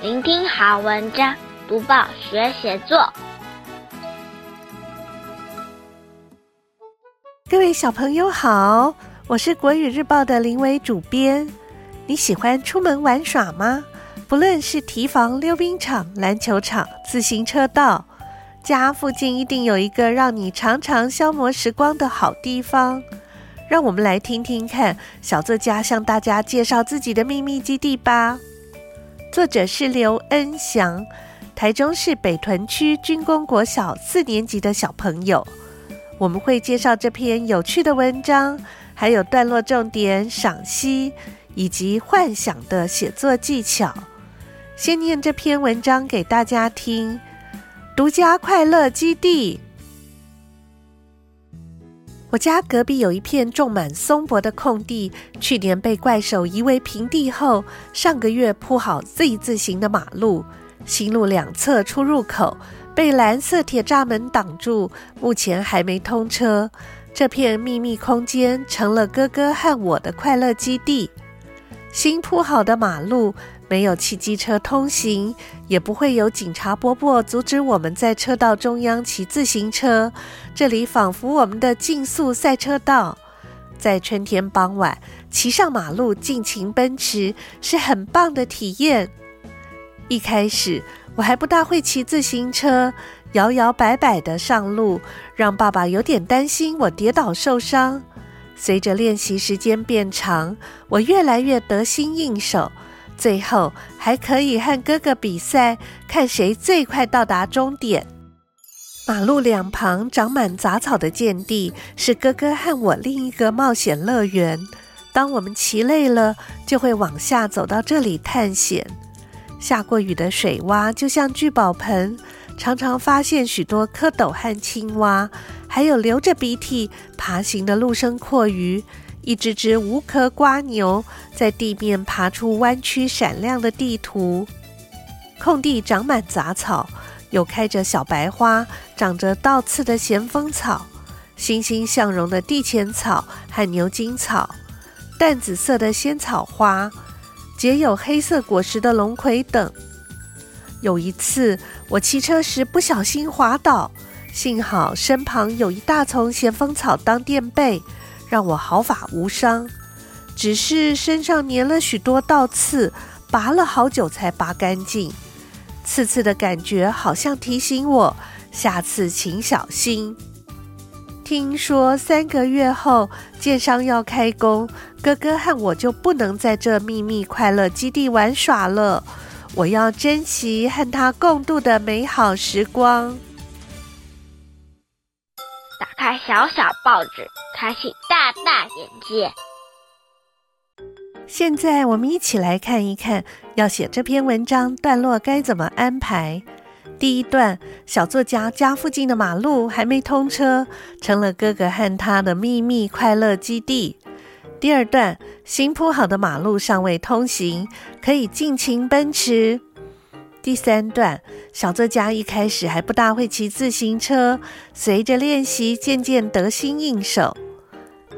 聆听好文章，读报学写作。各位小朋友好，我是国语日报的林伟主编。你喜欢出门玩耍吗？不论是提防、溜冰场、篮球场、自行车道，家附近一定有一个让你常常消磨时光的好地方。让我们来听听看小作家向大家介绍自己的秘密基地吧。作者是刘恩祥，台中市北屯区军工国小四年级的小朋友。我们会介绍这篇有趣的文章，还有段落重点赏析以及幻想的写作技巧。先念这篇文章给大家听：独家快乐基地。我家隔壁有一片种满松柏的空地，去年被怪手夷为平地后，上个月铺好 Z 字形的马路，新路两侧出入口被蓝色铁栅门挡住，目前还没通车。这片秘密空间成了哥哥和我的快乐基地。新铺好的马路。没有汽机车通行，也不会有警察伯伯阻止我们在车道中央骑自行车。这里仿佛我们的竞速赛车道。在春天傍晚，骑上马路尽情奔驰，是很棒的体验。一开始我还不大会骑自行车，摇摇摆摆地上路，让爸爸有点担心我跌倒受伤。随着练习时间变长，我越来越得心应手。最后还可以和哥哥比赛，看谁最快到达终点。马路两旁长满杂草的见地，是哥哥和我另一个冒险乐园。当我们骑累了，就会往下走到这里探险。下过雨的水洼就像聚宝盆，常常发现许多蝌蚪和青蛙，还有流着鼻涕爬行的陆生阔鱼。一只只无壳蜗牛在地面爬出弯曲闪亮的地图，空地长满杂草，有开着小白花、长着倒刺的咸丰草、欣欣向荣的地钱草和牛筋草，淡紫色的仙草花，结有黑色果实的龙葵等。有一次，我骑车时不小心滑倒，幸好身旁有一大丛咸丰草当垫背。让我毫发无伤，只是身上粘了许多倒刺，拔了好久才拔干净。刺刺的感觉好像提醒我，下次请小心。听说三个月后建商要开工，哥哥和我就不能在这秘密快乐基地玩耍了。我要珍惜和他共度的美好时光。开小小报纸。开启大大眼界。现在我们一起来看一看，要写这篇文章段落该怎么安排。第一段，小作家家附近的马路还没通车，成了哥哥和他的秘密快乐基地。第二段，新铺好的马路尚未通行，可以尽情奔驰。第三段，小作家一开始还不大会骑自行车，随着练习渐渐得心应手。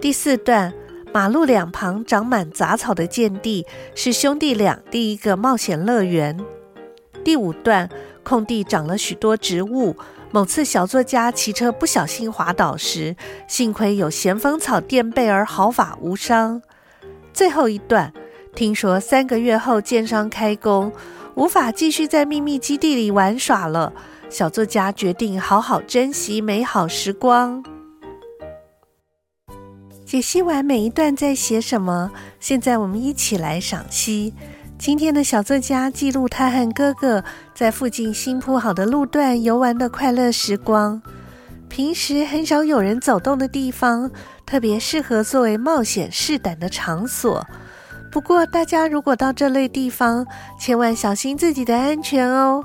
第四段，马路两旁长满杂草的见地，是兄弟俩第一个冒险乐园。第五段，空地长了许多植物，某次小作家骑车不小心滑倒时，幸亏有咸丰草垫背而毫发无伤。最后一段，听说三个月后建商开工，无法继续在秘密基地里玩耍了，小作家决定好好珍惜美好时光。解析完每一段在写什么，现在我们一起来赏析。今天的小作家记录他和哥哥在附近新铺好的路段游玩的快乐时光。平时很少有人走动的地方，特别适合作为冒险试胆的场所。不过，大家如果到这类地方，千万小心自己的安全哦。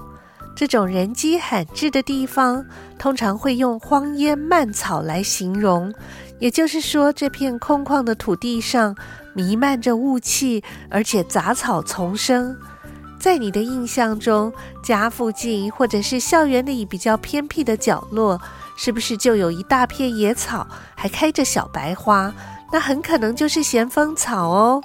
这种人迹罕至的地方，通常会用荒烟蔓草来形容。也就是说，这片空旷的土地上弥漫着雾气，而且杂草丛生。在你的印象中，家附近或者是校园里比较偏僻的角落，是不是就有一大片野草，还开着小白花？那很可能就是咸丰草哦。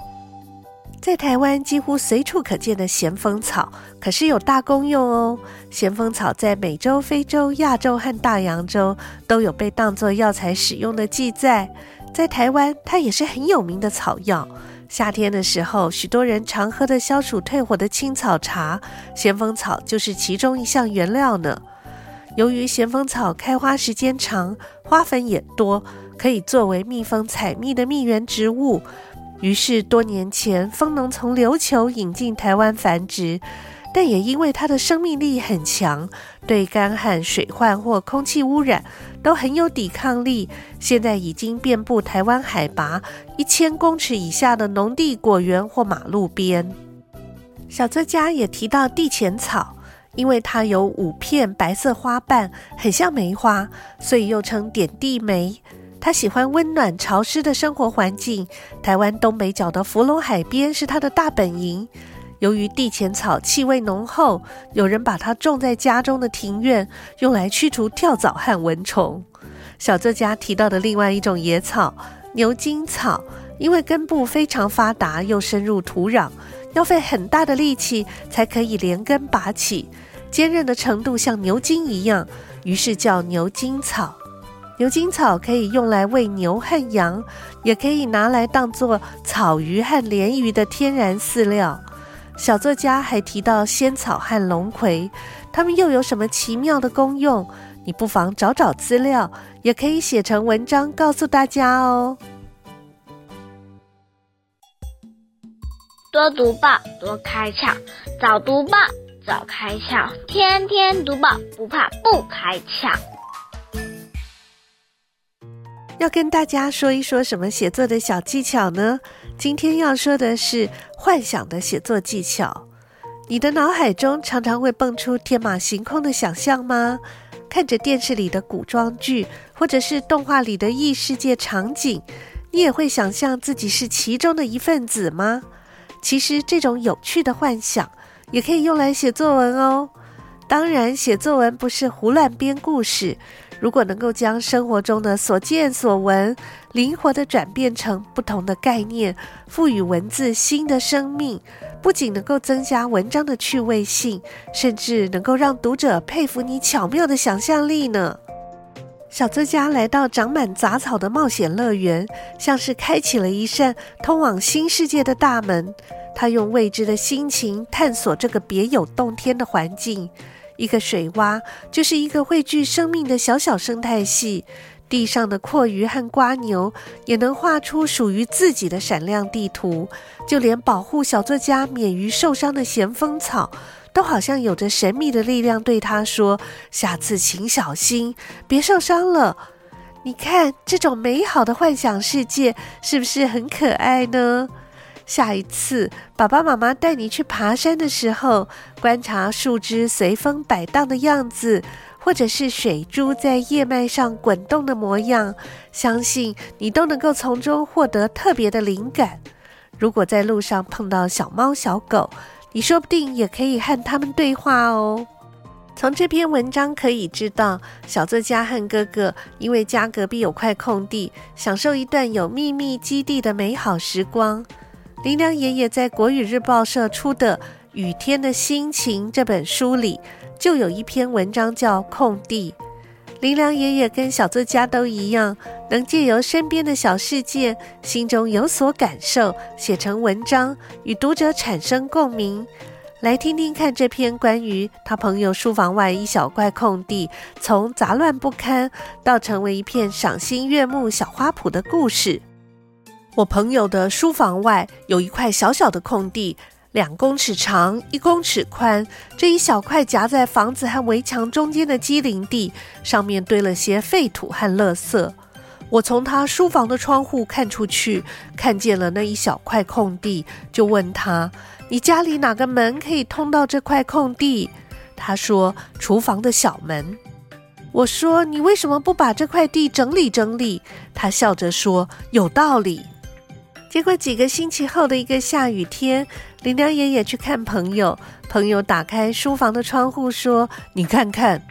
在台湾几乎随处可见的咸丰草，可是有大功用哦。咸丰草在美洲、非洲、亚洲和大洋洲都有被当作药材使用的记载。在台湾，它也是很有名的草药。夏天的时候，许多人常喝的消暑退火的青草茶，咸丰草就是其中一项原料呢。由于咸丰草开花时间长，花粉也多，可以作为蜜蜂采蜜的蜜源植物。于是多年前，蜂农从琉球引进台湾繁殖，但也因为它的生命力很强，对干旱、水患或空气污染都很有抵抗力。现在已经遍布台湾海拔一千公尺以下的农地、果园或马路边。小作家也提到地钱草，因为它有五片白色花瓣，很像梅花，所以又称点地梅。他喜欢温暖潮湿的生活环境，台湾东北角的福隆海边是他的大本营。由于地钱草气味浓厚，有人把它种在家中的庭院，用来驱除跳蚤和蚊虫。小作家提到的另外一种野草牛筋草，因为根部非常发达，又深入土壤，要费很大的力气才可以连根拔起，坚韧的程度像牛筋一样，于是叫牛筋草。牛筋草可以用来喂牛和羊，也可以拿来当做草鱼和鲶鱼的天然饲料。小作家还提到仙草和龙葵，它们又有什么奇妙的功用？你不妨找找资料，也可以写成文章告诉大家哦。多读报，多开窍；早读报，早开窍；天天读报，不怕不开窍。要跟大家说一说什么写作的小技巧呢？今天要说的是幻想的写作技巧。你的脑海中常常会蹦出天马行空的想象吗？看着电视里的古装剧，或者是动画里的异世界场景，你也会想象自己是其中的一份子吗？其实这种有趣的幻想也可以用来写作文哦。当然，写作文不是胡乱编故事。如果能够将生活中的所见所闻灵活地转变成不同的概念，赋予文字新的生命，不仅能够增加文章的趣味性，甚至能够让读者佩服你巧妙的想象力呢。小作家来到长满杂草的冒险乐园，像是开启了一扇通往新世界的大门。他用未知的心情探索这个别有洞天的环境。一个水洼就是一个汇聚生命的小小生态系，地上的蛞蝓和瓜牛也能画出属于自己的闪亮地图，就连保护小作家免于受伤的咸丰草，都好像有着神秘的力量对他说：“下次请小心，别受伤了。”你看，这种美好的幻想世界是不是很可爱呢？下一次爸爸妈妈带你去爬山的时候，观察树枝随风摆荡的样子，或者是水珠在叶脉上滚动的模样，相信你都能够从中获得特别的灵感。如果在路上碰到小猫小狗，你说不定也可以和他们对话哦。从这篇文章可以知道，小作家和哥哥因为家隔壁有块空地，享受一段有秘密基地的美好时光。林良爷爷在国语日报社出的《雨天的心情》这本书里，就有一篇文章叫《空地》。林良爷爷跟小作家都一样，能借由身边的小世界，心中有所感受，写成文章，与读者产生共鸣。来听听看这篇关于他朋友书房外一小块空地，从杂乱不堪到成为一片赏心悦目小花圃的故事。我朋友的书房外有一块小小的空地，两公尺长，一公尺宽。这一小块夹在房子和围墙中间的畸零地，上面堆了些废土和垃圾。我从他书房的窗户看出去，看见了那一小块空地，就问他：“你家里哪个门可以通到这块空地？”他说：“厨房的小门。”我说：“你为什么不把这块地整理整理？”他笑着说：“有道理。”结果几个星期后的一个下雨天，林良爷爷去看朋友。朋友打开书房的窗户说：“你看看。”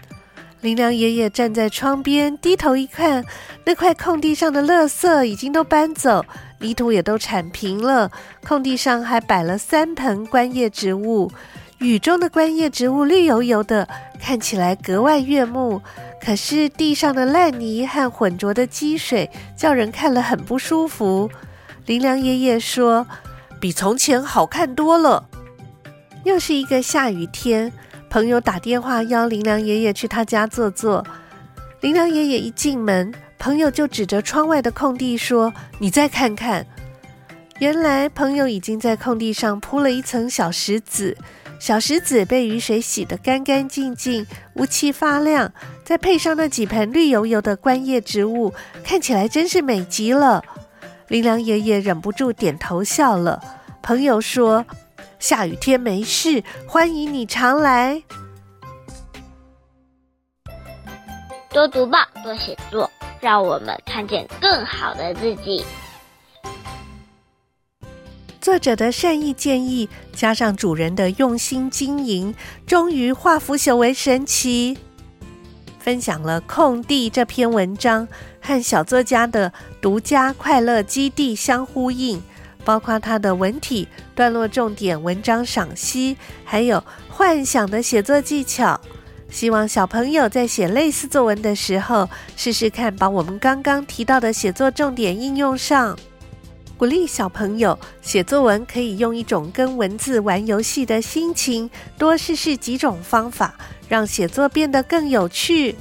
林良爷爷站在窗边，低头一看，那块空地上的垃圾已经都搬走，泥土也都铲平了，空地上还摆了三盆观叶植物。雨中的观叶植物绿油油的，看起来格外悦目。可是地上的烂泥和浑浊的积水，叫人看了很不舒服。林良爷爷说：“比从前好看多了。”又是一个下雨天，朋友打电话邀林良爷爷去他家坐坐。林良爷爷一进门，朋友就指着窗外的空地说：“你再看看。”原来朋友已经在空地上铺了一层小石子。小石子被雨水洗得干干净净，乌漆发亮，再配上那几盆绿油油的观叶植物，看起来真是美极了。林良爷爷忍不住点头笑了。朋友说：“下雨天没事，欢迎你常来。”多读报，多写作，让我们看见更好的自己。作者的善意建议，加上主人的用心经营，终于化腐朽为神奇。分享了《空地》这篇文章和小作家的独家快乐基地相呼应，包括他的文体、段落重点、文章赏析，还有幻想的写作技巧。希望小朋友在写类似作文的时候，试试看把我们刚刚提到的写作重点应用上。鼓励小朋友写作文，可以用一种跟文字玩游戏的心情，多试试几种方法，让写作变得更有趣。